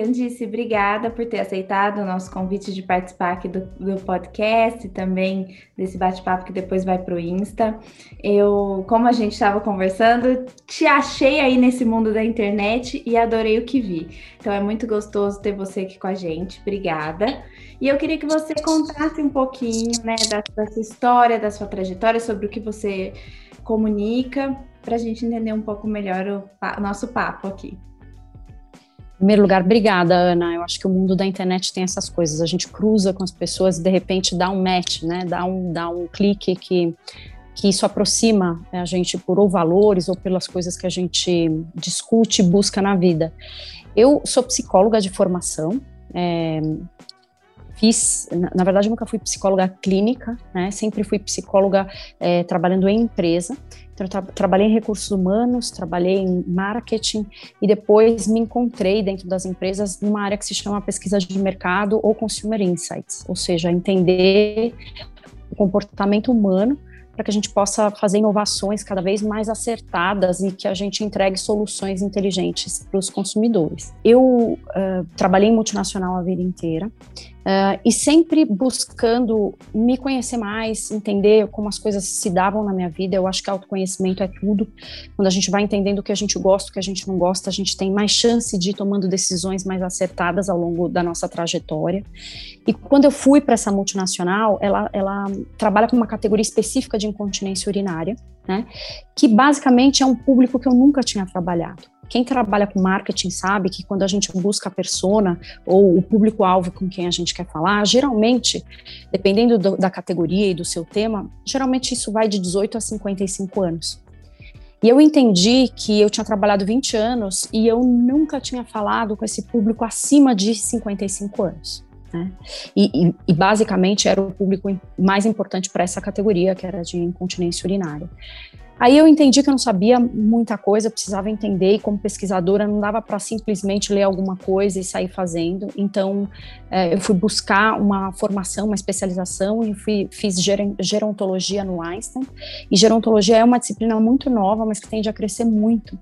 Candice, obrigada por ter aceitado o nosso convite de participar aqui do, do podcast também desse bate-papo que depois vai para o Insta. Eu, como a gente estava conversando, te achei aí nesse mundo da internet e adorei o que vi. Então é muito gostoso ter você aqui com a gente. Obrigada. E eu queria que você contasse um pouquinho, né, da, da sua história, da sua trajetória, sobre o que você comunica, para a gente entender um pouco melhor o, o nosso papo aqui. Primeiro lugar, obrigada, Ana. Eu acho que o mundo da internet tem essas coisas. A gente cruza com as pessoas e de repente dá um match, né? Dá um, dá um clique que, que isso aproxima a gente por ou valores ou pelas coisas que a gente discute e busca na vida. Eu sou psicóloga de formação. É, fiz, na, na, verdade, nunca fui psicóloga clínica, né? Sempre fui psicóloga é, trabalhando em empresa. Então, tra trabalhei em recursos humanos, trabalhei em marketing e depois me encontrei dentro das empresas numa área que se chama pesquisa de mercado ou consumer insights, ou seja, entender o comportamento humano para que a gente possa fazer inovações cada vez mais acertadas e que a gente entregue soluções inteligentes para os consumidores. Eu uh, trabalhei em multinacional a vida inteira, Uh, e sempre buscando me conhecer mais, entender como as coisas se davam na minha vida. Eu acho que autoconhecimento é tudo. Quando a gente vai entendendo o que a gente gosta, o que a gente não gosta, a gente tem mais chance de ir tomando decisões mais acertadas ao longo da nossa trajetória. E quando eu fui para essa multinacional, ela, ela trabalha com uma categoria específica de incontinência urinária, né? Que basicamente é um público que eu nunca tinha trabalhado. Quem trabalha com marketing sabe que quando a gente busca a persona ou o público-alvo com quem a gente quer falar, geralmente, dependendo do, da categoria e do seu tema, geralmente isso vai de 18 a 55 anos. E eu entendi que eu tinha trabalhado 20 anos e eu nunca tinha falado com esse público acima de 55 anos. Né? E, e, e, basicamente era o público mais importante para essa categoria, que era de incontinência urinária. Aí eu entendi que eu não sabia muita coisa, precisava entender, e como pesquisadora não dava para simplesmente ler alguma coisa e sair fazendo. Então é, eu fui buscar uma formação, uma especialização e fui, fiz gerontologia no Einstein. E gerontologia é uma disciplina muito nova, mas que tende a crescer muito.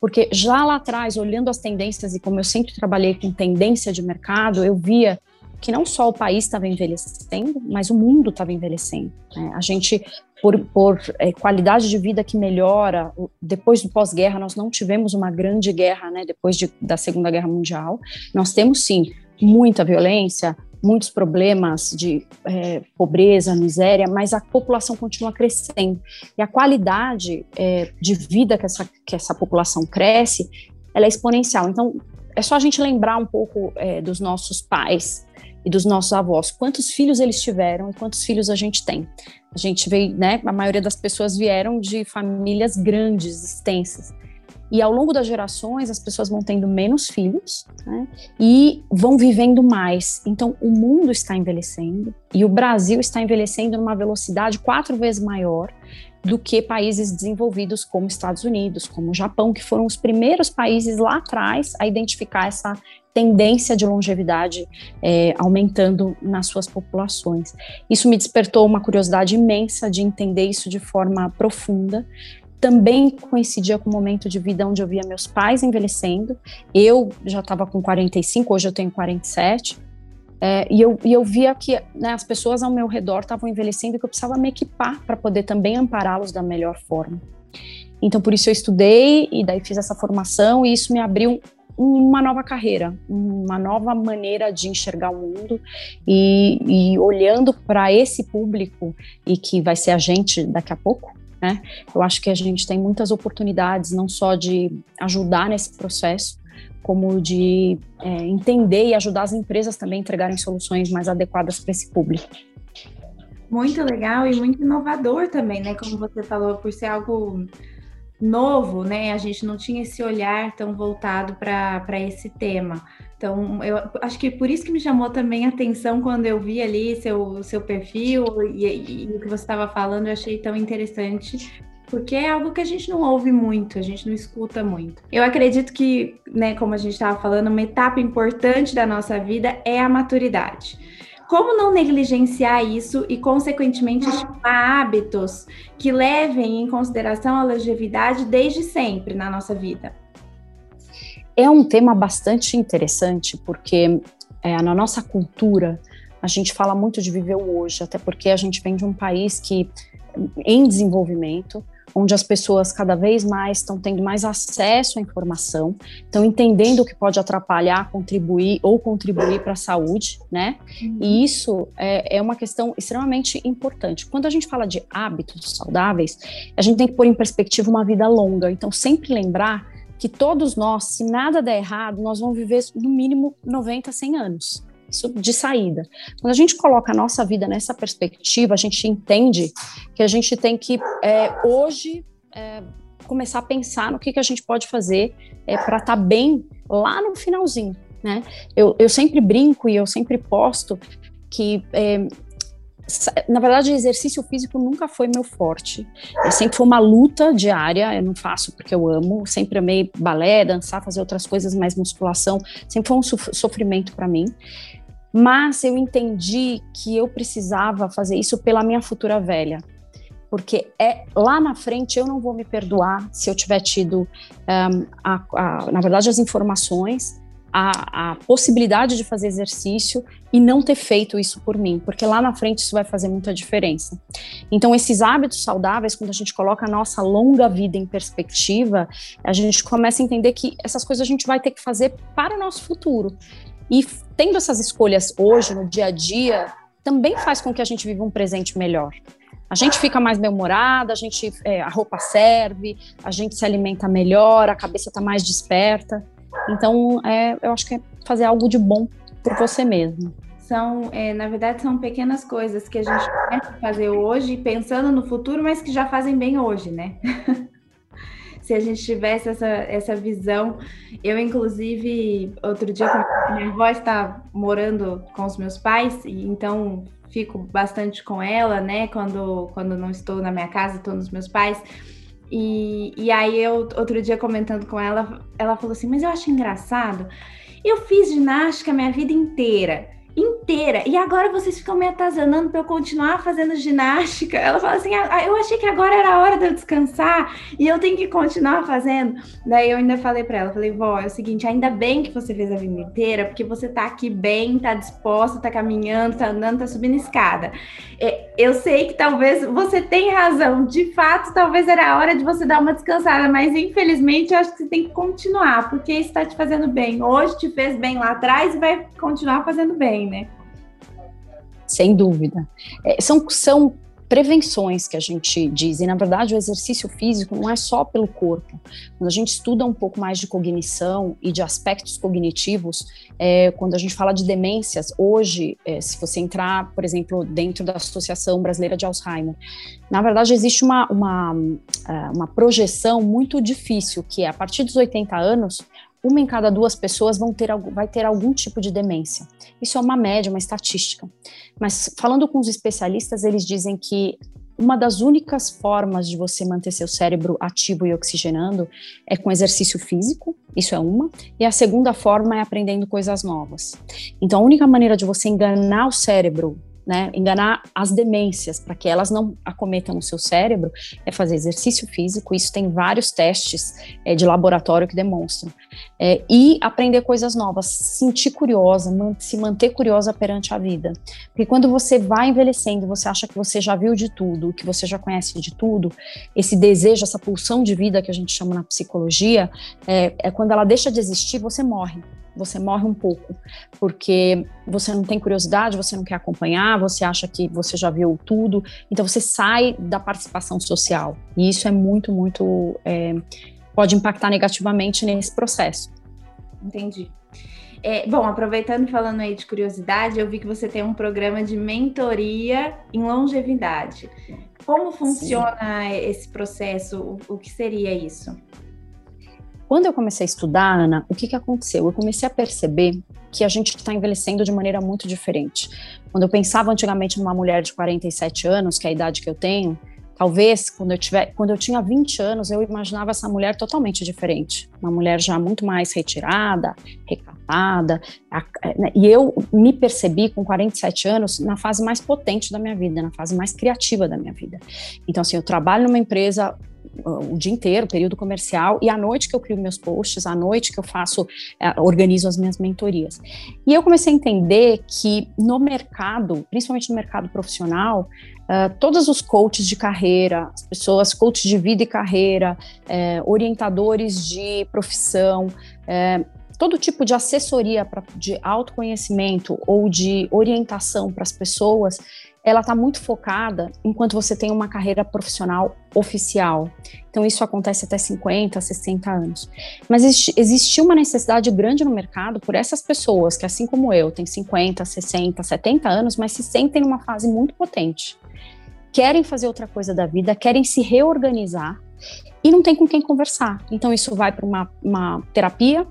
Porque já lá atrás, olhando as tendências, e como eu sempre trabalhei com tendência de mercado, eu via que não só o país estava envelhecendo, mas o mundo estava envelhecendo. Né? A gente, por, por é, qualidade de vida que melhora, depois do pós-guerra, nós não tivemos uma grande guerra, né, depois de, da Segunda Guerra Mundial. Nós temos, sim, muita violência, muitos problemas de é, pobreza, miséria, mas a população continua crescendo. E a qualidade é, de vida que essa, que essa população cresce, ela é exponencial. Então, é só a gente lembrar um pouco é, dos nossos pais, e dos nossos avós, quantos filhos eles tiveram e quantos filhos a gente tem. A gente veio, né, a maioria das pessoas vieram de famílias grandes, extensas. E ao longo das gerações, as pessoas vão tendo menos filhos né, e vão vivendo mais. Então, o mundo está envelhecendo e o Brasil está envelhecendo numa velocidade quatro vezes maior do que países desenvolvidos como Estados Unidos, como o Japão, que foram os primeiros países lá atrás a identificar essa tendência de longevidade é, aumentando nas suas populações. Isso me despertou uma curiosidade imensa de entender isso de forma profunda. Também coincidia com o momento de vida onde eu via meus pais envelhecendo. Eu já estava com 45, hoje eu tenho 47. É, e, eu, e eu via que né, as pessoas ao meu redor estavam envelhecendo e que eu precisava me equipar para poder também ampará-los da melhor forma. Então, por isso eu estudei e daí fiz essa formação e isso me abriu uma nova carreira, uma nova maneira de enxergar o mundo e, e olhando para esse público e que vai ser a gente daqui a pouco, né? Eu acho que a gente tem muitas oportunidades, não só de ajudar nesse processo, como de é, entender e ajudar as empresas também a entregarem soluções mais adequadas para esse público. Muito legal e muito inovador também, né? Como você falou, por ser algo novo, né? A gente não tinha esse olhar tão voltado para esse tema. Então, eu acho que por isso que me chamou também a atenção quando eu vi ali seu, seu perfil e, e, o que você estava falando, eu achei tão interessante, porque é algo que a gente não ouve muito, a gente não escuta muito. Eu acredito que, né, como a gente estava falando, uma etapa importante da nossa vida é a maturidade. Como não negligenciar isso e, consequentemente, estimular hábitos que levem em consideração a longevidade desde sempre na nossa vida? É um tema bastante interessante, porque é, na nossa cultura a gente fala muito de viver o hoje, até porque a gente vem de um país que em desenvolvimento, onde as pessoas cada vez mais estão tendo mais acesso à informação, estão entendendo o que pode atrapalhar, contribuir ou contribuir para a saúde, né? Uhum. E isso é, é, uma questão extremamente importante. Quando a gente fala de hábitos saudáveis, a gente tem que pôr em perspectiva uma vida longa. Então, sempre lembrar que todos nós, se nada der errado, nós vamos viver no mínimo 90, 100 anos de saída. Quando a gente coloca a nossa vida nessa perspectiva, a gente entende que a gente tem que é, hoje é, começar a pensar no que, que a gente pode fazer é, para estar tá bem lá no finalzinho. Né? Eu, eu sempre brinco e eu sempre posto que é, na verdade, exercício físico nunca foi meu forte. Eu sempre foi uma luta diária, eu não faço porque eu amo, sempre amei balé, dançar, fazer outras coisas, mais musculação, sempre foi um sofrimento para mim mas eu entendi que eu precisava fazer isso pela minha futura velha, porque é lá na frente eu não vou me perdoar se eu tiver tido, um, a, a, na verdade, as informações, a, a, possibilidade de fazer exercício e não ter feito isso por mim, porque lá na frente isso vai fazer muita diferença. Então, esses hábitos saudáveis, quando a gente coloca a nossa longa vida em perspectiva, a gente começa a entender que essas coisas a gente vai ter que fazer para o nosso futuro. E tendo essas escolhas hoje, no dia a dia, também faz com que a gente viva um presente melhor. A gente fica mais bem-humorada, a gente é, a roupa serve, a gente se alimenta melhor, a cabeça está mais desperta. Então, é, eu acho que é fazer algo de bom por você mesmo. São, é, na verdade, são pequenas coisas que a gente começa a fazer hoje, pensando no futuro, mas que já fazem bem hoje, né? se a gente tivesse essa, essa visão. Eu, inclusive, outro dia, minha avó está morando com os meus pais, e então fico bastante com ela, né? Quando, quando não estou na minha casa, estou nos meus pais. E, e aí, eu, outro dia, comentando com ela, ela falou assim: Mas eu acho engraçado. Eu fiz ginástica minha vida inteira inteira. E agora vocês ficam me atazanando para eu continuar fazendo ginástica. Ela fala assim: ah, eu achei que agora era a hora de eu descansar e eu tenho que continuar fazendo. Daí eu ainda falei para ela, falei, vó, é o seguinte, ainda bem que você fez a vida inteira, porque você tá aqui bem, tá disposta, tá caminhando, tá andando, tá subindo escada. É, eu sei que talvez você tenha razão, de fato, talvez era a hora de você dar uma descansada, mas infelizmente eu acho que você tem que continuar, porque isso está te fazendo bem. Hoje te fez bem lá atrás e vai continuar fazendo bem né? Sem dúvida. É, são, são prevenções que a gente diz, e na verdade o exercício físico não é só pelo corpo. Quando a gente estuda um pouco mais de cognição e de aspectos cognitivos, é, quando a gente fala de demências, hoje, é, se você entrar, por exemplo, dentro da Associação Brasileira de Alzheimer, na verdade existe uma, uma, é, uma projeção muito difícil, que é a partir dos 80 anos, uma em cada duas pessoas vão ter, vai ter algum tipo de demência. Isso é uma média, uma estatística. Mas falando com os especialistas, eles dizem que uma das únicas formas de você manter seu cérebro ativo e oxigenando é com exercício físico, isso é uma, e a segunda forma é aprendendo coisas novas. Então, a única maneira de você enganar o cérebro né, enganar as demências para que elas não acometam o seu cérebro é fazer exercício físico. Isso tem vários testes é, de laboratório que demonstram. É, e aprender coisas novas, sentir curiosa, man se manter curiosa perante a vida. Porque quando você vai envelhecendo, você acha que você já viu de tudo, que você já conhece de tudo, esse desejo, essa pulsão de vida que a gente chama na psicologia, é, é quando ela deixa de existir, você morre você morre um pouco, porque você não tem curiosidade, você não quer acompanhar, você acha que você já viu tudo, então você sai da participação social. E isso é muito, muito. É, pode impactar negativamente nesse processo. Entendi. É, bom, aproveitando e falando aí de curiosidade, eu vi que você tem um programa de mentoria em longevidade. Como funciona Sim. esse processo? O, o que seria isso? Quando eu comecei a estudar, Ana, o que, que aconteceu? Eu comecei a perceber que a gente está envelhecendo de maneira muito diferente. Quando eu pensava antigamente numa mulher de 47 anos, que é a idade que eu tenho, talvez quando eu tiver, quando eu tinha 20 anos, eu imaginava essa mulher totalmente diferente, uma mulher já muito mais retirada, recatada, né? e eu me percebi com 47 anos na fase mais potente da minha vida, na fase mais criativa da minha vida. Então assim, eu trabalho numa empresa o dia inteiro, período comercial, e à noite que eu crio meus posts, à noite que eu faço, é, organizo as minhas mentorias. E eu comecei a entender que no mercado, principalmente no mercado profissional, uh, todos os coaches de carreira, as pessoas, coaches de vida e carreira, uh, orientadores de profissão, todo tipo de assessoria pra, de autoconhecimento ou de orientação para as pessoas, ela está muito focada enquanto você tem uma carreira profissional oficial. Então, isso acontece até 50, 60 anos. Mas existe uma necessidade grande no mercado por essas pessoas que, assim como eu, têm 50, 60, 70 anos, mas se sentem numa fase muito potente. Querem fazer outra coisa da vida, querem se reorganizar e não tem com quem conversar. Então, isso vai para uma, uma terapia,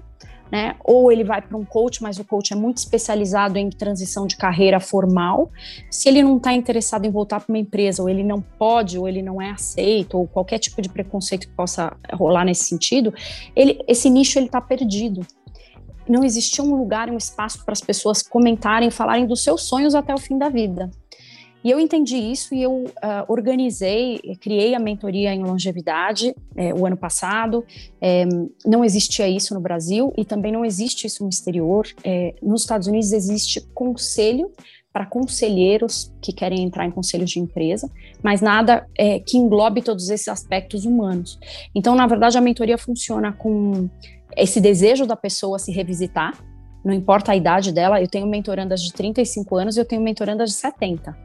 né? Ou ele vai para um coach, mas o coach é muito especializado em transição de carreira formal. Se ele não está interessado em voltar para uma empresa, ou ele não pode, ou ele não é aceito, ou qualquer tipo de preconceito que possa rolar nesse sentido, ele, esse nicho ele está perdido. Não existia um lugar, um espaço para as pessoas comentarem, falarem dos seus sonhos até o fim da vida. E eu entendi isso e eu uh, organizei, criei a mentoria em longevidade é, o ano passado. É, não existia isso no Brasil e também não existe isso no exterior. É, nos Estados Unidos existe conselho para conselheiros que querem entrar em conselhos de empresa, mas nada é, que englobe todos esses aspectos humanos. Então, na verdade, a mentoria funciona com esse desejo da pessoa se revisitar, não importa a idade dela, eu tenho mentorandas de 35 anos e eu tenho mentorandas de 70.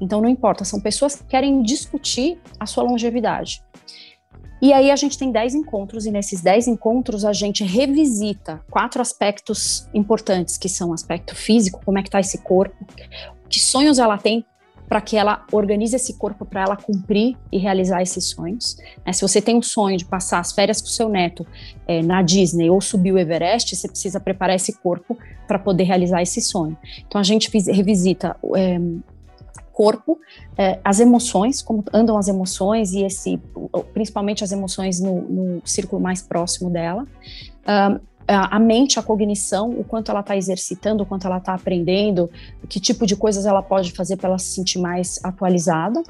Então não importa, são pessoas que querem discutir a sua longevidade. E aí a gente tem 10 encontros, e nesses 10 encontros a gente revisita quatro aspectos importantes, que são aspecto físico, como é que está esse corpo, que sonhos ela tem para que ela organize esse corpo para ela cumprir e realizar esses sonhos. É, se você tem um sonho de passar as férias com seu neto é, na Disney ou subir o Everest, você precisa preparar esse corpo para poder realizar esse sonho. Então a gente revisita é, corpo, é, as emoções, como andam as emoções e esse, principalmente as emoções no, no círculo mais próximo dela. A mente, a cognição, o quanto ela está exercitando, o quanto ela está aprendendo, que tipo de coisas ela pode fazer para ela se sentir mais atualizada.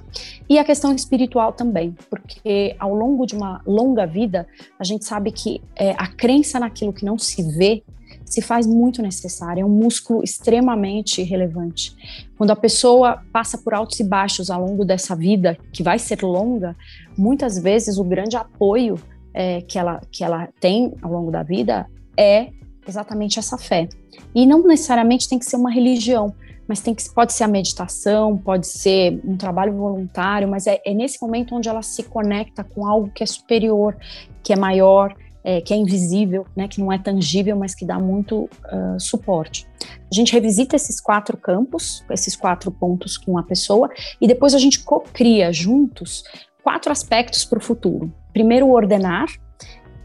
E a questão espiritual também, porque ao longo de uma longa vida, a gente sabe que é, a crença naquilo que não se vê se faz muito necessária, é um músculo extremamente relevante. Quando a pessoa passa por altos e baixos ao longo dessa vida, que vai ser longa, muitas vezes o grande apoio é, que, ela, que ela tem ao longo da vida é exatamente essa fé. E não necessariamente tem que ser uma religião, mas tem que, pode ser a meditação, pode ser um trabalho voluntário, mas é, é nesse momento onde ela se conecta com algo que é superior, que é maior, é, que é invisível, né, que não é tangível, mas que dá muito uh, suporte. A gente revisita esses quatro campos, esses quatro pontos com a pessoa, e depois a gente cria juntos quatro aspectos para o futuro. Primeiro, ordenar,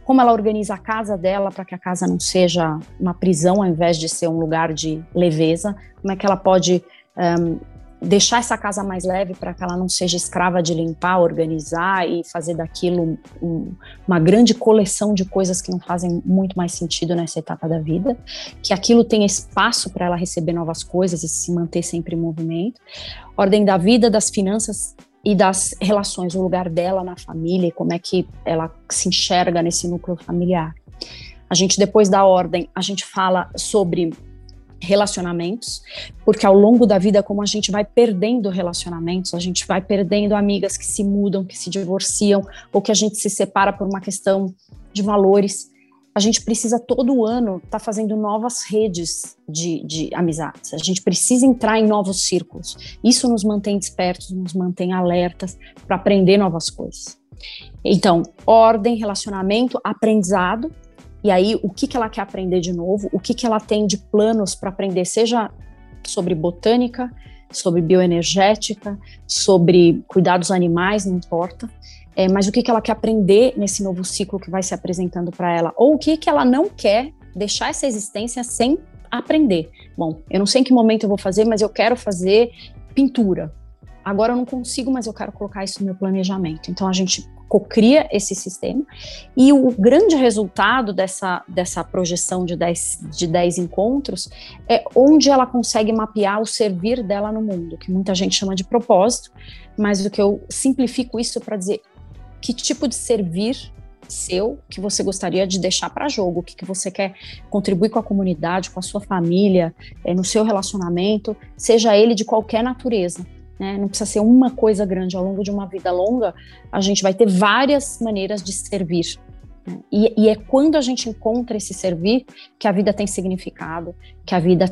como ela organiza a casa dela para que a casa não seja uma prisão ao invés de ser um lugar de leveza, como é que ela pode um, deixar essa casa mais leve para que ela não seja escrava de limpar, organizar e fazer daquilo um, uma grande coleção de coisas que não fazem muito mais sentido nessa etapa da vida, que aquilo tenha espaço para ela receber novas coisas e se manter sempre em movimento. Ordem da vida, das finanças e das relações, o lugar dela na família e como é que ela se enxerga nesse núcleo familiar. A gente depois da ordem, a gente fala sobre relacionamentos, porque ao longo da vida, como a gente vai perdendo relacionamentos, a gente vai perdendo amigas que se mudam, que se divorciam, ou que a gente se separa por uma questão de valores. A gente precisa todo ano estar tá fazendo novas redes de, de amizades. A gente precisa entrar em novos círculos. Isso nos mantém despertos, nos mantém alertas para aprender novas coisas. Então, ordem, relacionamento, aprendizado e aí, o que, que ela quer aprender de novo, o que, que ela tem de planos para aprender, seja sobre botânica, sobre bioenergética, sobre cuidar dos animais, não importa. É, mas o que, que ela quer aprender nesse novo ciclo que vai se apresentando para ela, ou o que, que ela não quer deixar essa existência sem aprender. Bom, eu não sei em que momento eu vou fazer, mas eu quero fazer pintura. Agora eu não consigo, mas eu quero colocar isso no meu planejamento. Então a gente cocria esse sistema. E o grande resultado dessa, dessa projeção de 10, de 10 encontros é onde ela consegue mapear o servir dela no mundo, que muita gente chama de propósito, mas o que eu simplifico isso para dizer que tipo de servir seu que você gostaria de deixar para jogo, o que, que você quer contribuir com a comunidade, com a sua família, é, no seu relacionamento, seja ele de qualquer natureza. Né? Não precisa ser uma coisa grande. Ao longo de uma vida longa, a gente vai ter várias maneiras de servir. Né? E, e, é quando a gente encontra esse servir que a vida tem significado, que a vida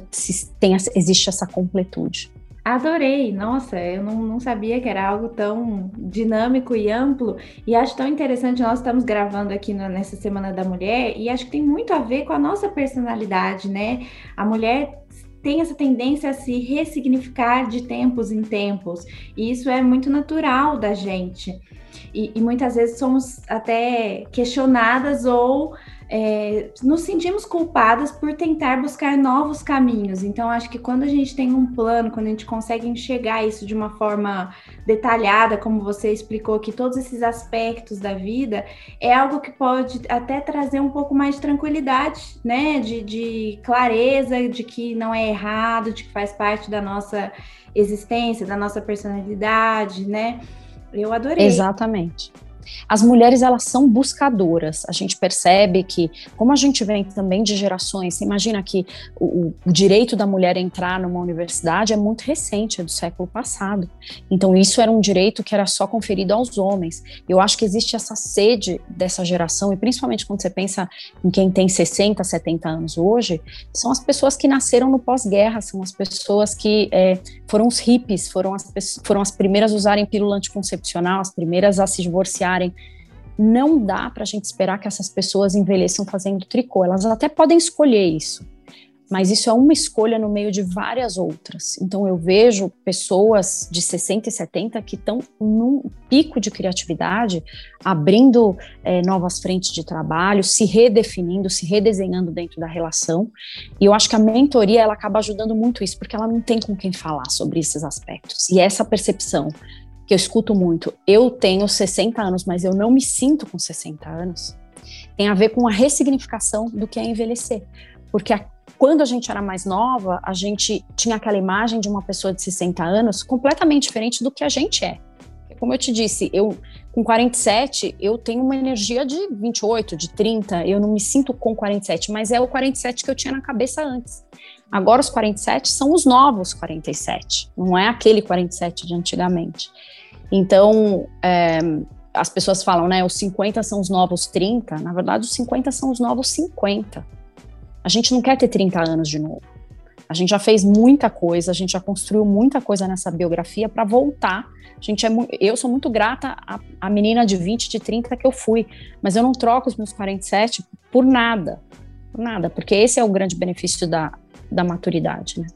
tem, existe essa completude. Adorei, nossa, eu não, não, sabia que era algo tão dinâmico e amplo, e acho tão interessante. Nós estamos gravando aqui nessa Semana da Mulher, e acho que tem muito a ver com a nossa personalidade, né? A mulher tem essa tendência a se ressignificar de tempos em tempos, e isso é muito natural da gente. E, e muitas vezes somos até questionadas ou é, nos sentimos culpadas por tentar buscar novos caminhos. Então, acho que quando a gente tem um plano, quando a gente consegue enxergar isso de uma forma detalhada, como você explicou aqui, todos esses aspectos da vida, é algo que pode até trazer um pouco mais de tranquilidade, né? De, de clareza, de que não é errado, de que faz parte da nossa existência, da nossa personalidade, né? Eu adorei. Exatamente. As mulheres elas são buscadoras. A gente percebe que, como a gente vem também de gerações, você imagina que o, o, direito da mulher entrar numa universidade é muito recente, é do século passado. Então isso era um direito que era só conferido aos homens. Eu acho que existe essa sede dessa geração e principalmente quando você pensa em quem tem 60, 70 anos hoje, são as pessoas que nasceram no pós-guerra, são as pessoas que é, foram os hippies, foram as, foram as primeiras a usarem pílula anticoncepcional, as primeiras a se divorciar não dá para a gente esperar que essas pessoas envelheçam fazendo tricô. Elas até podem escolher isso, mas isso é uma escolha no meio de várias outras. Então eu vejo pessoas de 60 e 70 que estão num pico de criatividade, abrindo é, novas frentes de trabalho, se redefinindo, se redesenhando dentro da relação. E eu acho que a mentoria ela acaba ajudando muito isso, porque ela não tem com quem falar sobre esses aspectos. E essa percepção que eu escuto muito, eu tenho 60 anos, mas eu não me sinto com 60 anos, tem a ver com a ressignificação do que é envelhecer. Porque a, quando a gente era mais nova, a gente tinha aquela imagem de uma pessoa de 60 anos completamente diferente do que a gente é. Como eu te disse, eu com 47, eu tenho uma energia de 28, de 30, eu não me sinto com 47, mas é o 47 que eu tinha na cabeça antes. Agora os 47 são os novos 47, não é aquele 47 de antigamente. Então, é, as pessoas falam, né, os 50 são os novos 30, na verdade os 50 são os novos 50. A gente não quer ter 30 anos de novo. A gente já fez muita coisa, a gente já construiu muita coisa nessa biografia para voltar. A gente é eu sou muito grata à, à menina de 20, de 30 que eu fui, mas eu não troco os meus 47 por nada. Por nada, porque esse é o grande benefício da, da maturidade, né?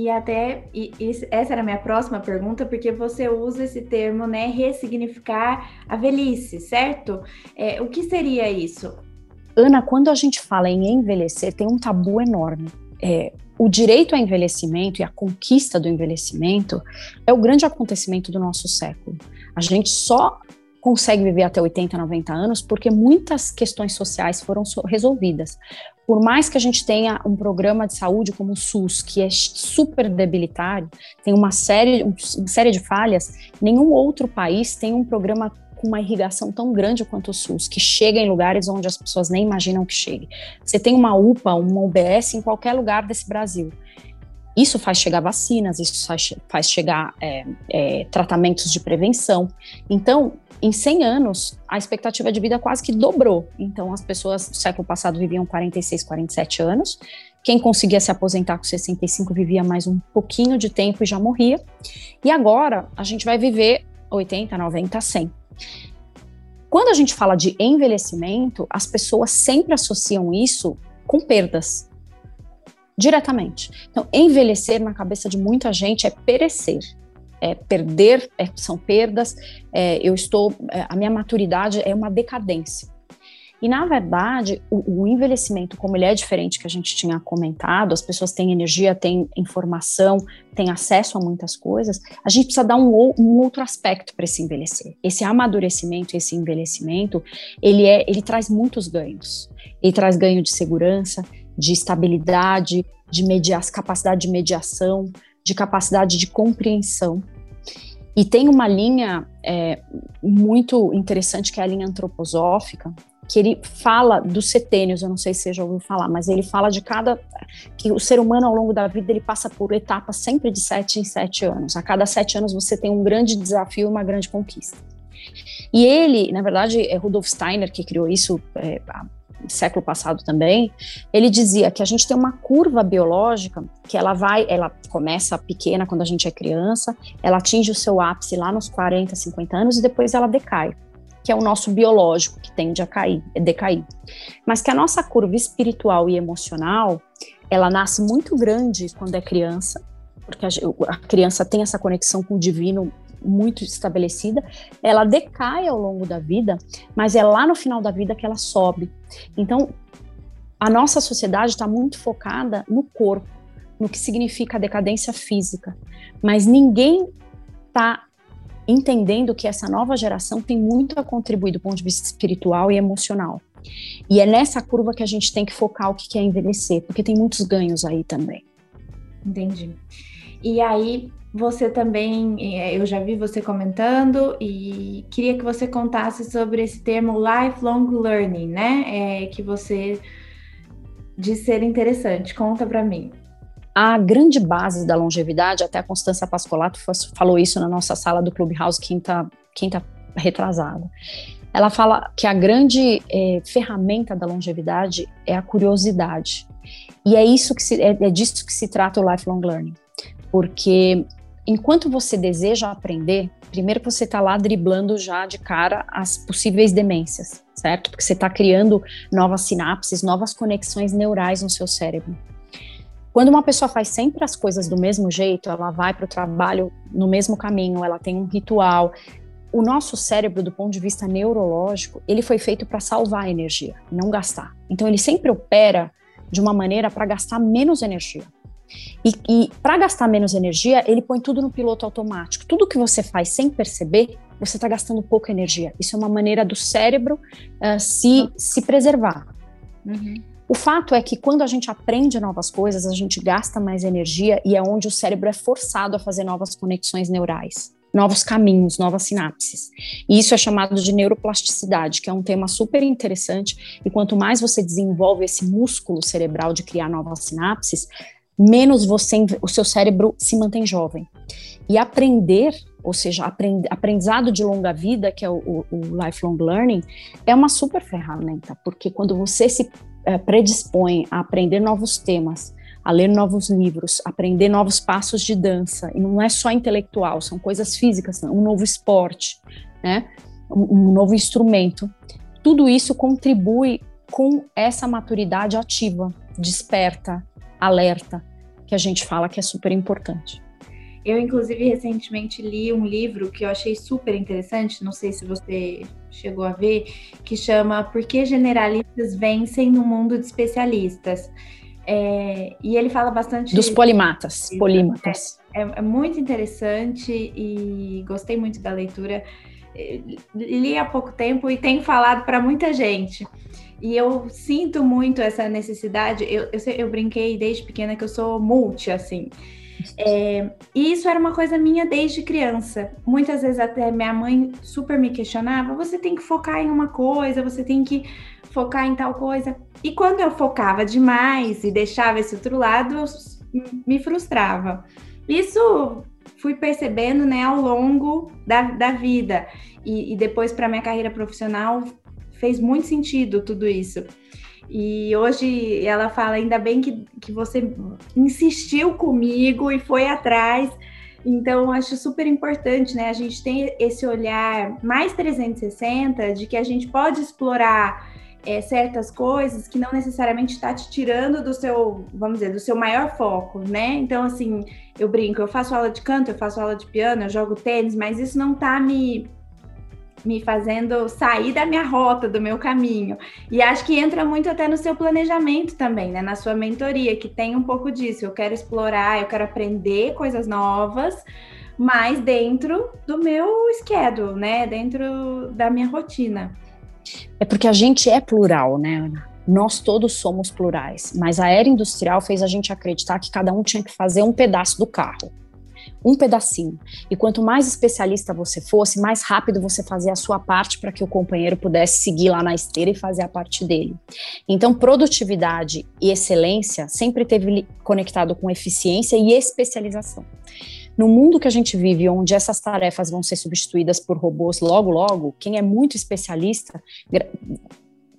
E até e, e essa era a minha próxima pergunta, porque você usa esse termo, né, ressignificar a velhice, certo? É, o que seria isso? Ana, quando a gente fala em envelhecer, tem um tabu enorme. É, o direito ao envelhecimento e a conquista do envelhecimento é o grande acontecimento do nosso século. A gente só consegue viver até 80, 90 anos porque muitas questões sociais foram resolvidas por mais que a gente tenha um programa de saúde como o SUS, que é super debilitário, tem uma série, uma série de falhas, nenhum outro país tem um programa com uma irrigação tão grande quanto o SUS, que chega em lugares onde as pessoas nem imaginam que chegue. Você tem uma UPA, uma UBS em qualquer lugar desse Brasil. Isso faz chegar vacinas, isso faz, chegar é, é, tratamentos de prevenção. Então, em 100 anos, a expectativa de vida quase que dobrou. Então, as pessoas do século passado viviam 46, 47 anos. Quem conseguia se aposentar com 65 vivia mais um pouquinho de tempo e já morria. E agora, a gente vai viver 80, 90, 100. Quando a gente fala de envelhecimento, as pessoas sempre associam isso com perdas. Diretamente. Então, envelhecer na cabeça de muita gente é perecer é, perder, é, são perdas, é, eu estou, é, a minha maturidade é uma decadência. E, na verdade, o, o, envelhecimento, como ele é diferente que a gente tinha comentado, as pessoas têm energia, têm informação, têm acesso a muitas coisas, a gente precisa dar um, um outro aspecto para esse envelhecer. Esse amadurecimento, esse envelhecimento, ele, é, ele traz muitos ganhos. Ele traz ganho de segurança, de estabilidade, de media capacidade de mediação, de capacidade de compreensão. E tem uma linha é, muito interessante, que é a linha antroposófica, que ele fala dos setênios, eu não sei se você já ouviu falar, mas ele fala de cada. que o ser humano ao longo da vida ele passa por etapas sempre de sete em sete anos. A cada sete anos você tem um grande desafio uma grande conquista. E ele, na verdade, é Rudolf Steiner que criou isso é, século passado também, ele dizia que a gente tem uma curva biológica que ela vai, ela começa pequena quando a gente é criança, ela atinge o seu ápice lá nos 40, 50 anos e depois ela decai, que é o nosso biológico que tende a cair, decair. Mas que a nossa curva espiritual e emocional, ela nasce muito grande quando é criança, porque a, a criança tem essa conexão com o divino muito estabelecida, ela decai ao longo da vida, mas é lá no final da vida que ela sobe. Então, a nossa sociedade está muito focada no corpo, no que significa a decadência física, mas ninguém está entendendo que essa nova geração tem muito a contribuir do ponto de vista espiritual e emocional. E é nessa curva que a gente tem que focar o que é envelhecer, porque tem muitos ganhos aí também. Entendi. E aí, você também, é, eu já vi você comentando e queria que você contasse sobre esse termo lifelong learning, né? É, que você diz ser interessante. Conta para mim. A grande base da longevidade, até a Constança Pascolato falou isso na nossa sala do Clubhouse quinta, quinta retrasada. Ela fala que a grande é, ferramenta da longevidade é a curiosidade. E é isso que se, é, é disso que se trata o lifelong learning. Porque enquanto você deseja aprender, primeiro você está lá driblando já de cara as possíveis demências, certo? Porque você está criando novas sinapses, novas conexões neurais no seu cérebro. Quando uma pessoa faz sempre as coisas do mesmo jeito, ela vai para o trabalho no mesmo caminho, ela tem um ritual. O nosso cérebro, do ponto de vista neurológico, ele foi feito para salvar energia, não gastar. Então, ele sempre opera de uma maneira para gastar menos energia. E, e para gastar menos energia, ele põe tudo no piloto automático. Tudo que você faz sem perceber, você está gastando pouca energia. Isso é uma maneira do cérebro uh, se, se preservar. Uhum. O fato é que quando a gente aprende novas coisas, a gente gasta mais energia e é onde o cérebro é forçado a fazer novas conexões neurais, novos caminhos, novas sinapses. E isso é chamado de neuroplasticidade, que é um tema super interessante. E quanto mais você desenvolve esse músculo cerebral de criar novas sinapses, menos você, o seu cérebro se mantém jovem. E aprender, ou seja, aprend, aprendizado de longa vida, que é o, o, lifelong learning, é uma super ferramenta, porque quando você se é, predispõe a aprender novos temas, a ler novos livros, aprender novos passos de dança, e não é só intelectual, são coisas físicas, um novo esporte, né? um novo instrumento, tudo isso contribui com essa maturidade ativa, desperta, alerta, que a gente fala que é super importante. Eu, inclusive, recentemente li um livro que eu achei super interessante, não sei se você chegou a ver, que chama Por que Generalistas Vencem no Mundo de Especialistas. É, e ele fala bastante. Dos polimatas. Polímatas. É, é, é, muito interessante e gostei muito da leitura. É, li há pouco tempo e tenho falado para muita gente. E eu sinto muito essa necessidade. Eu, eu, eu brinquei desde pequena que eu sou multi, assim. É, e isso era uma coisa minha desde criança. Muitas vezes até minha mãe super me questionava: você tem que focar em uma coisa, você tem que focar em tal coisa. E quando eu focava demais e deixava esse outro lado, eu me frustrava. Isso fui percebendo né, ao longo da, da vida. E, e depois, para minha carreira profissional, fez muito sentido tudo isso. E hoje ela fala, ainda bem que, que você insistiu comigo e foi atrás. Então, acho super importante, né? A gente tem esse olhar mais 360 de que a gente pode explorar é, certas coisas que não necessariamente está te tirando do seu, vamos dizer, do seu maior foco, né? Então, assim, eu brinco, eu faço aula de canto, eu faço aula de piano, eu jogo tênis, mas isso não está me me fazendo sair da minha rota, do meu caminho. E acho que entra muito até no seu planejamento também, né? Na sua mentoria, que tem um pouco disso. Eu quero explorar, eu quero aprender coisas novas, mas dentro do meu schedule, né? Dentro da minha rotina. É porque a gente é plural, né, Ana? Nós todos somos plurais, mas a era industrial fez a gente acreditar que cada um tinha que fazer um pedaço do carro. Um pedacinho. E quanto mais especialista você fosse, mais rápido você fazia a sua parte para que o companheiro pudesse seguir lá na esteira e fazer a parte dele. Então, produtividade e excelência sempre teve conectado com eficiência e especialização. No mundo que a gente vive, onde essas tarefas vão ser substituídas por robôs logo, logo, quem é muito especialista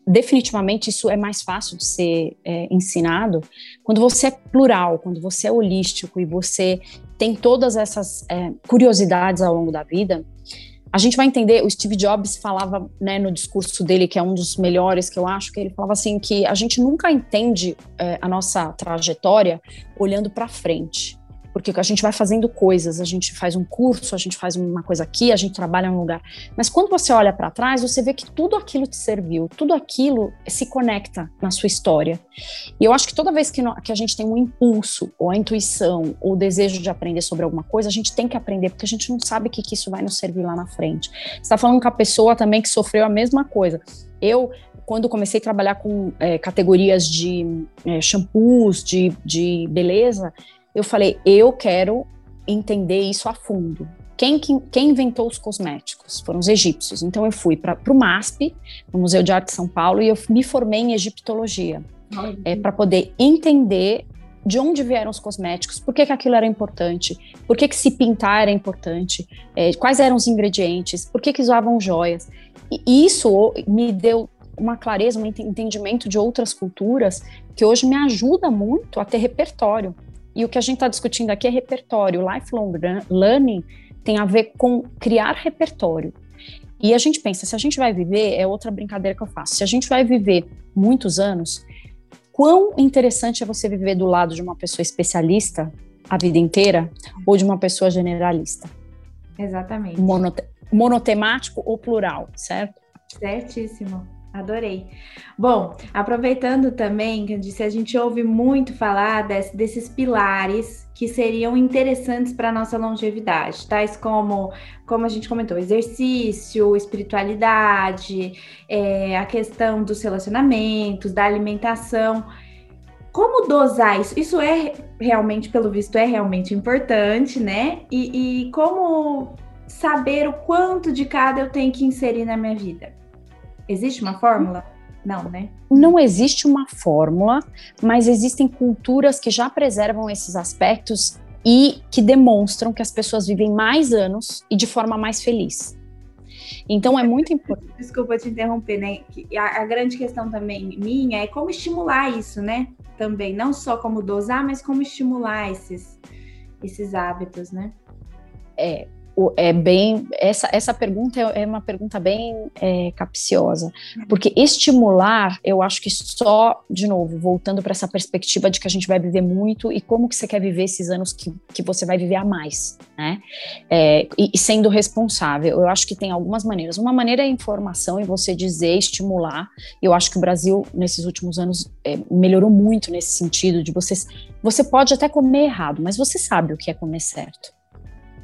definitivamente isso é mais fácil de ser é, ensinado quando você é plural, quando você é holístico e você tem todas essas é, curiosidades ao longo da vida. A gente vai entender, o Steve Jobs falava né, no discurso dele, que é um dos melhores que eu acho, que ele falava assim que a gente nunca entende é, a nossa trajetória olhando para frente porque a gente vai fazendo coisas, a gente faz um curso, a gente faz uma coisa aqui, a gente trabalha em um lugar. Mas quando você olha para trás, você vê que tudo aquilo te serviu, tudo aquilo se conecta na sua história. E eu acho que toda vez que, que a gente tem um impulso, ou a intuição, ou o desejo de aprender sobre alguma coisa, a gente tem que aprender, porque a gente não sabe o que, que isso vai nos servir lá na frente. Você está falando com a pessoa também que sofreu a mesma coisa. Eu, quando comecei a trabalhar com é, categorias de é, shampoos, de, de beleza, eu falei, eu quero entender isso a fundo. Quem, quem, quem inventou os cosméticos? Foram os egípcios. Então eu fui para o MASP, no Museu de Arte de São Paulo, e eu me formei em egiptologia, é, para poder entender de onde vieram os cosméticos, por que, que aquilo era importante, por que, que se pintar era importante, é, quais eram os ingredientes, por que, que usavam joias. E isso me deu uma clareza, um entendimento de outras culturas que hoje me ajuda muito a ter repertório. E o que a gente está discutindo aqui é repertório. Lifelong learning tem a ver com criar repertório. E a gente pensa, se a gente vai viver, é outra brincadeira que eu faço, se a gente vai viver muitos anos, quão interessante é você viver do lado de uma pessoa especialista a vida inteira ou de uma pessoa generalista? Exatamente. Monote monotemático ou plural, certo? Certíssimo. Adorei. Bom, aproveitando também, disse, a gente ouve muito falar desse, desses pilares que seriam interessantes para a nossa longevidade, tais como, como a gente comentou, exercício, espiritualidade, é, a questão dos relacionamentos, da alimentação. Como dosar isso? Isso é realmente, pelo visto, é realmente importante, né? E, e como saber o quanto de cada eu tenho que inserir na minha vida? Existe uma fórmula? Não, né? Não existe uma fórmula, mas existem culturas que já preservam esses aspectos e que demonstram que as pessoas vivem mais anos e de forma mais feliz. Então é muito importante. Desculpa te interromper, né? A, a, grande questão também minha é como estimular isso, né? Também, não só como dosar, mas como estimular esses, esses hábitos, né? É, é bem essa essa pergunta é, é uma pergunta bem é, capciosa. Porque estimular eu acho que só de novo voltando para essa perspectiva de que a gente vai viver muito e como que você quer viver esses anos que, que você vai viver a mais né? É, e, e, sendo responsável eu acho que tem algumas maneiras. Uma maneira é informação e você dizer estimular. Eu acho que o Brasil nesses últimos anos é, melhorou muito nesse sentido de vocês você pode até comer errado mas você sabe o que é comer certo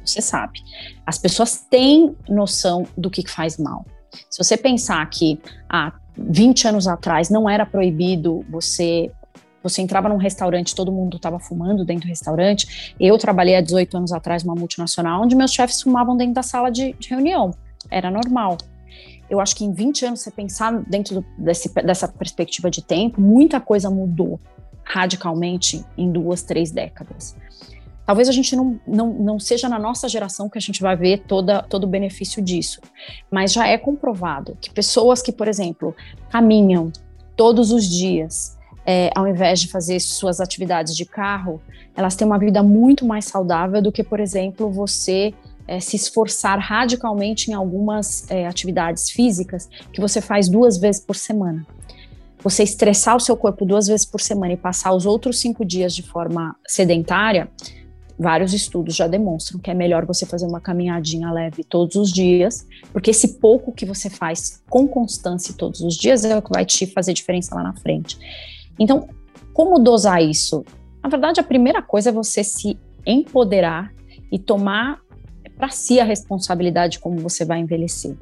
você sabe. As pessoas têm noção do que faz mal. Se você pensar que há 20 anos atrás não era proibido você você entrava num restaurante, todo mundo estava fumando dentro do restaurante. Eu trabalhei há 18 anos atrás numa multinacional onde meus chefes fumavam dentro da sala de, de reunião. Era normal. Eu acho que em 20 anos, você pensar dentro do, desse, dessa perspectiva de tempo, muita coisa mudou radicalmente em duas, três décadas. Talvez a gente não, não, não seja na nossa geração que a gente vai ver toda, todo o benefício disso, mas já é comprovado que pessoas que, por exemplo, caminham todos os dias, é, ao invés de fazer suas atividades de carro, elas têm uma vida muito mais saudável do que, por exemplo, você é, se esforçar radicalmente em algumas é, atividades físicas que você faz duas vezes por semana. Você estressar o seu corpo duas vezes por semana e passar os outros cinco dias de forma sedentária, vários estudos já demonstram que é melhor você fazer uma caminhadinha leve todos os dias, porque esse pouco que você faz com constância todos os dias é o que vai te fazer diferença lá na frente. Então, como dosar isso? Na verdade, a primeira coisa é você se empoderar e tomar para si a responsabilidade de como você vai envelhecer.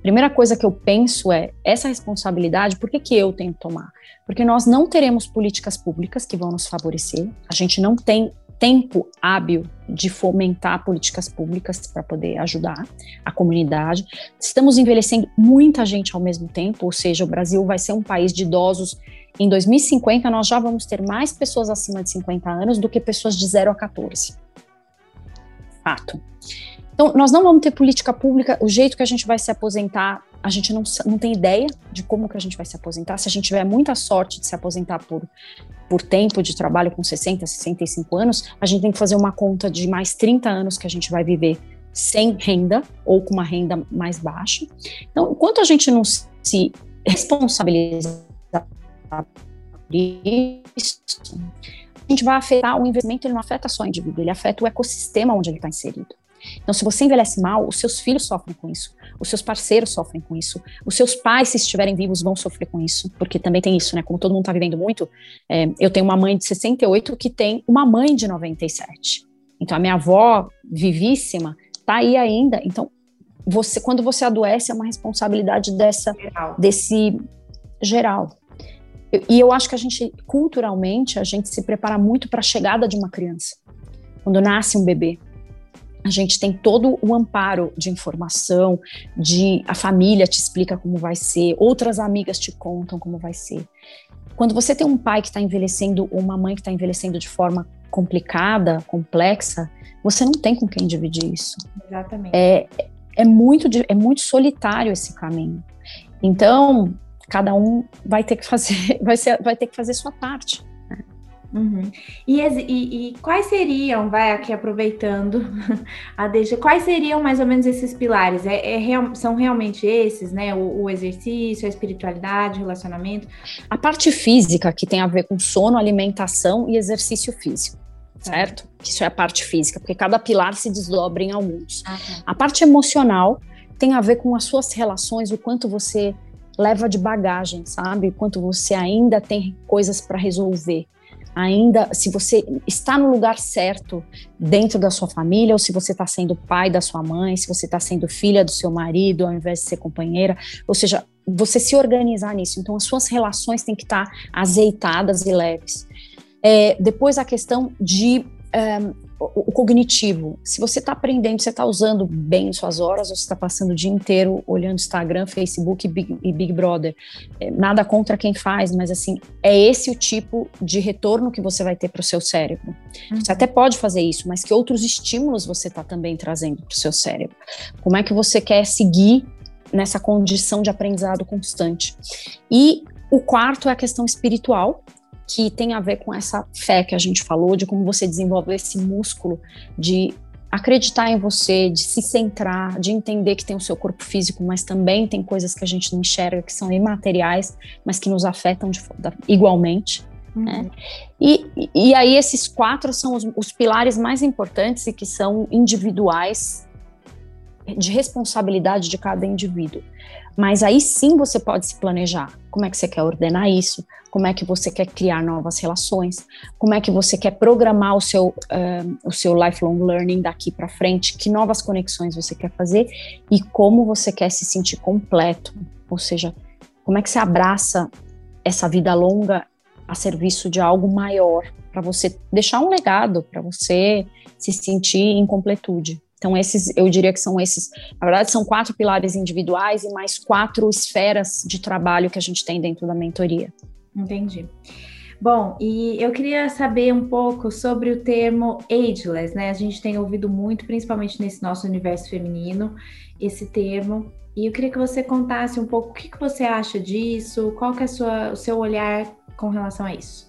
Primeira coisa que eu penso é essa responsabilidade, por que, que eu tenho que tomar? Porque nós não teremos políticas públicas que vão nos favorecer, a gente não tem tempo hábil de fomentar políticas públicas para poder ajudar a comunidade. Estamos envelhecendo muita gente ao mesmo tempo, ou seja, o Brasil vai ser um país de idosos. Em 2050, nós já vamos ter mais pessoas acima de 50 anos do que pessoas de 0 a 14. Fato. Então, nós não vamos ter política pública, o jeito que a gente vai se aposentar, a gente não, não tem ideia de como que a gente vai se aposentar. Se a gente tiver muita sorte de se aposentar por, por tempo de trabalho com 60, 65 anos, a gente tem que fazer uma conta de mais 30 anos que a gente vai viver sem renda ou com uma renda mais baixa. Então, enquanto a gente não se responsabiliza por isso, a gente vai afetar o investimento, ele não afeta só o indivíduo, ele afeta o ecossistema onde ele está inserido. Então, se você envelhece mal, os seus filhos sofrem com isso, os seus parceiros sofrem com isso, os seus pais, se estiverem vivos, vão sofrer com isso, porque também tem isso, né? Como todo mundo está vivendo muito, é, eu tenho uma mãe de 68 que tem uma mãe de 97. Então, a minha avó, vivíssima, está aí ainda. Então, você, quando você adoece, é uma responsabilidade dessa, geral. desse geral. E eu acho que a gente, culturalmente, a gente se prepara muito para a chegada de uma criança. Quando nasce um bebê, a gente tem todo o amparo de informação, de a família te explica como vai ser, outras amigas te contam como vai ser. Quando você tem um pai que está envelhecendo ou uma mãe que está envelhecendo de forma complicada, complexa, você não tem com quem dividir isso. Exatamente. É, é, muito, é muito solitário esse caminho. Então, cada um vai ter que fazer, vai, ser, vai ter que fazer sua parte. Uhum. E, e, e, quais seriam, vai aqui aproveitando a deixa, quais seriam mais ou menos esses pilares? É, é real, são realmente esses, né? O, o, exercício, a espiritualidade, o relacionamento? A parte física, que tem a ver com sono, alimentação e exercício físico, tá. certo? Isso é a parte física, porque cada pilar se desdobra em alguns. Tá. A parte emocional tem a ver com as suas relações, o quanto você leva de bagagem, sabe? O quanto você ainda tem coisas para resolver ainda se você está no lugar certo dentro da sua família, ou se você está sendo pai da sua mãe, se você está sendo filha do seu marido, ao invés de ser companheira, ou seja, você se organizar nisso. Então, as suas relações têm que estar azeitadas e leves. É, depois, a questão de é, o, cognitivo. Se você está aprendendo, você está usando bem suas horas, ou você está passando o dia inteiro olhando Instagram, Facebook e Big, e Big Brother. É, nada contra quem faz, mas assim, é esse o tipo de retorno que você vai ter para o seu cérebro. Uhum. Você até pode fazer isso, mas que outros estímulos você está também trazendo para o seu cérebro? Como é que você quer seguir nessa condição de aprendizado constante? E o quarto é a questão espiritual, que tem a ver com essa fé que a gente falou, de como você desenvolve esse músculo de acreditar em você, de se centrar, de entender que tem o seu corpo físico, mas também tem coisas que a gente não enxerga, que são imateriais, mas que nos afetam de, igualmente. Uhum. Né? E, e aí esses quatro são os, os pilares mais importantes e que são individuais de responsabilidade de cada indivíduo. Mas aí sim você pode se planejar. Como é que você quer ordenar isso? Como é que você quer criar novas relações? Como é que você quer programar o seu, uh, o seu lifelong learning daqui para frente? Que novas conexões você quer fazer? E como você quer se sentir completo? Ou seja, como é que você abraça essa vida longa a serviço de algo maior? Para você deixar um legado, para você se sentir em completude. Então, esses, eu diria que são esses, na verdade, são quatro pilares individuais e mais quatro esferas de trabalho que a gente tem dentro da mentoria. Entendi. Bom, e eu queria saber um pouco sobre o termo ageless, né? A gente tem ouvido muito, principalmente nesse nosso universo feminino, esse termo. E eu queria que você contasse um pouco o que, que você acha disso, qual que é sua, o seu olhar com relação a isso.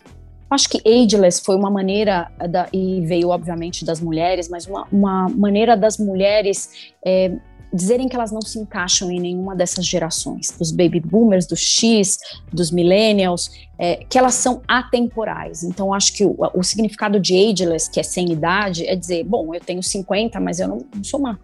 Acho que ageless foi uma maneira, da, e veio obviamente das mulheres, mas uma, uma maneira das mulheres é, dizerem que elas não se encaixam em nenhuma dessas gerações, dos baby boomers, dos X, dos millennials, é, que elas são atemporais. Então, acho que o, o, significado de ageless, que é sem idade, é dizer, bom, eu tenho 50, mas eu não, não sou uma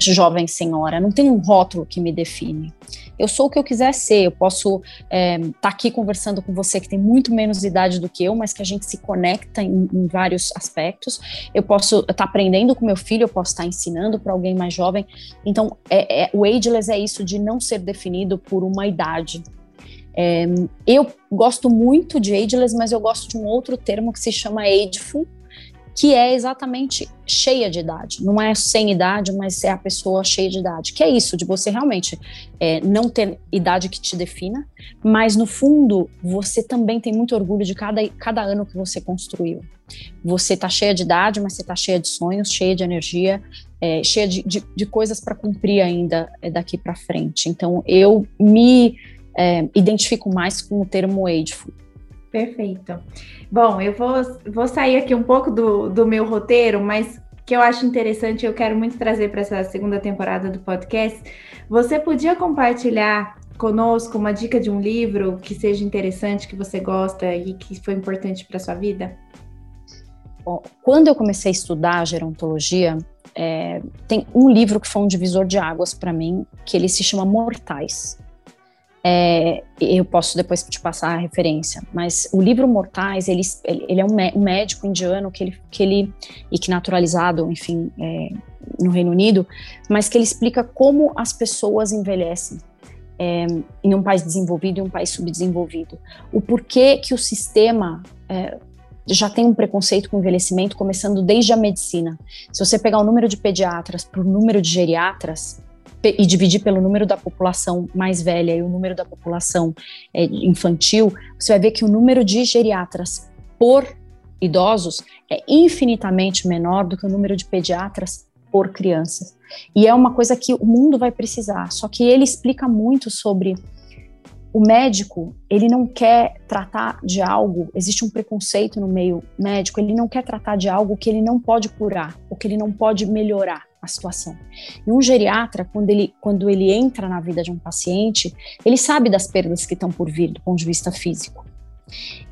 jovem senhora, não tem um rótulo que me define. Eu sou o que eu quiser ser, eu posso estar é, tá aqui conversando com você que tem muito menos idade do que eu, mas que a gente se conecta em, em vários aspectos. Eu posso estar tá aprendendo com meu filho, eu posso estar tá ensinando para alguém mais jovem. Então, é, é, o ageless é isso de não ser definido por uma idade. É, eu gosto muito de ageless, mas eu gosto de um outro termo que se chama ageful, que é exatamente cheia de idade. Não é sem idade, mas é a pessoa cheia de idade. Que é isso, de você realmente é, não ter idade que te defina, mas no fundo você também tem muito orgulho de cada, cada ano que você construiu. Você está cheia de idade, mas você está cheia de sonhos, cheia de energia, é, cheia de, de, de coisas para cumprir ainda é, daqui para frente. Então eu me é, identifico mais com o termo ageful. Perfeito. Bom, eu vou, vou sair aqui um pouco do, do meu roteiro, mas que eu acho interessante, eu quero muito trazer para essa segunda temporada do podcast. Você podia compartilhar conosco uma dica de um livro que seja interessante, que você gosta e que foi importante para sua vida? Bom, quando eu comecei a estudar gerontologia, é, tem um livro que foi um divisor de águas para mim, que ele se chama Mortais. É, eu posso depois te passar a referência, mas o livro Mortais, ele, ele é um, médico indiano que ele, que ele e que naturalizado, enfim, é, no Reino Unido, mas que ele explica como as pessoas envelhecem é, em um país desenvolvido e um país subdesenvolvido. O porquê que o sistema é, já tem um preconceito com envelhecimento, começando desde a medicina. Se você pegar o número de pediatras para o número de geriatras, e dividir pelo número da população mais velha e o número da população é, infantil, você vai ver que o número de geriatras por idosos é infinitamente menor do que o número de pediatras por crianças. E é uma coisa que o mundo vai precisar. Só que ele explica muito sobre o médico, ele não quer tratar de algo, existe um preconceito no meio médico, ele não quer tratar de algo que ele não pode curar, ou que ele não pode melhorar situação. E um geriatra, quando ele, quando ele entra na vida de um paciente, ele sabe das perdas que estão por vir do ponto de vista físico.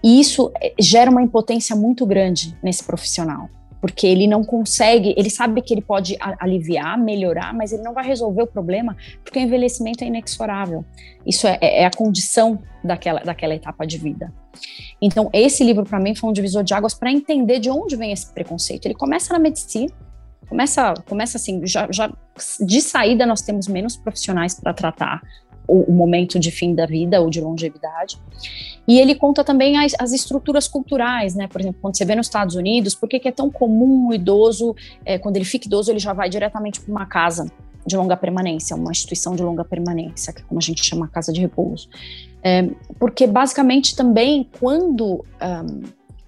E isso eh, gera uma impotência muito grande nesse profissional, porque ele não consegue, ele sabe que ele pode aliviar, melhorar, mas ele não vai resolver o problema, porque o envelhecimento é inexorável. Isso é, é, é a condição daquela, daquela etapa de vida. Então, esse livro, para mim, foi um divisor de águas para entender de onde vem esse preconceito. Ele começa na medicina, Começa, começa assim, já, já de saída nós temos menos profissionais para tratar o, o, momento de fim da vida ou de longevidade. E ele conta também as, as, estruturas culturais, né? Por exemplo, quando você vê nos Estados Unidos, por que é tão comum o idoso, é, quando ele fica idoso, ele já vai diretamente para uma casa de longa permanência, uma instituição de longa permanência, que é como a gente chama casa de repouso. É, porque basicamente também quando um,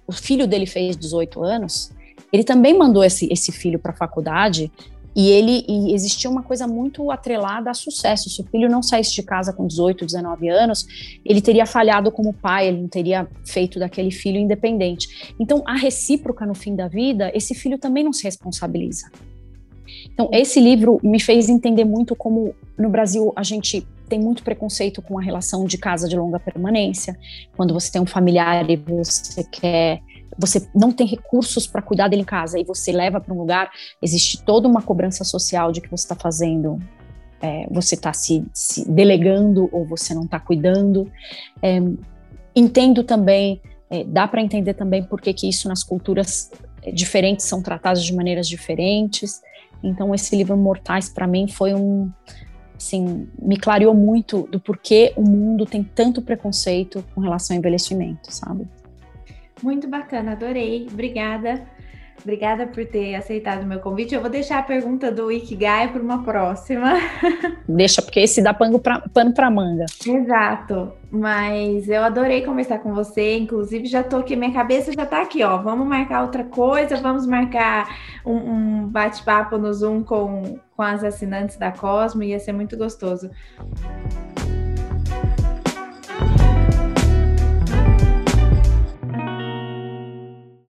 o filho dele fez 18 anos, ele também mandou esse, esse filho para a faculdade e ele e existia uma coisa muito atrelada a sucesso. Se o filho não saísse de casa com 18, 19 anos, ele teria falhado como pai, ele não teria feito daquele filho independente. Então, a recíproca no fim da vida, esse filho também não se responsabiliza. Então, esse livro me fez entender muito como no Brasil a gente tem muito preconceito com a relação de casa de longa permanência. Quando você tem um familiar e você quer você não tem recursos para cuidar dele em casa e você leva para um lugar, existe toda uma cobrança social de que você está fazendo, é, você está se, se, delegando ou você não está cuidando. É, entendo também, é, dá para entender também por que, que isso nas culturas é, diferentes são tratados de maneiras diferentes. Então, esse livro Mortais, para mim, foi um. Assim, me clareou muito do porquê o mundo tem tanto preconceito com relação ao envelhecimento, sabe? Muito bacana, adorei. Obrigada. Obrigada por ter aceitado o meu convite. Eu vou deixar a pergunta do Ikigai para uma próxima. Deixa, porque esse dá pano para manga. Exato. Mas eu adorei conversar com você. Inclusive, já tô aqui, minha cabeça já está aqui, ó. Vamos marcar outra coisa, vamos marcar um, um bate-papo no Zoom com, com as assinantes da Cosmo. Ia ser muito gostoso.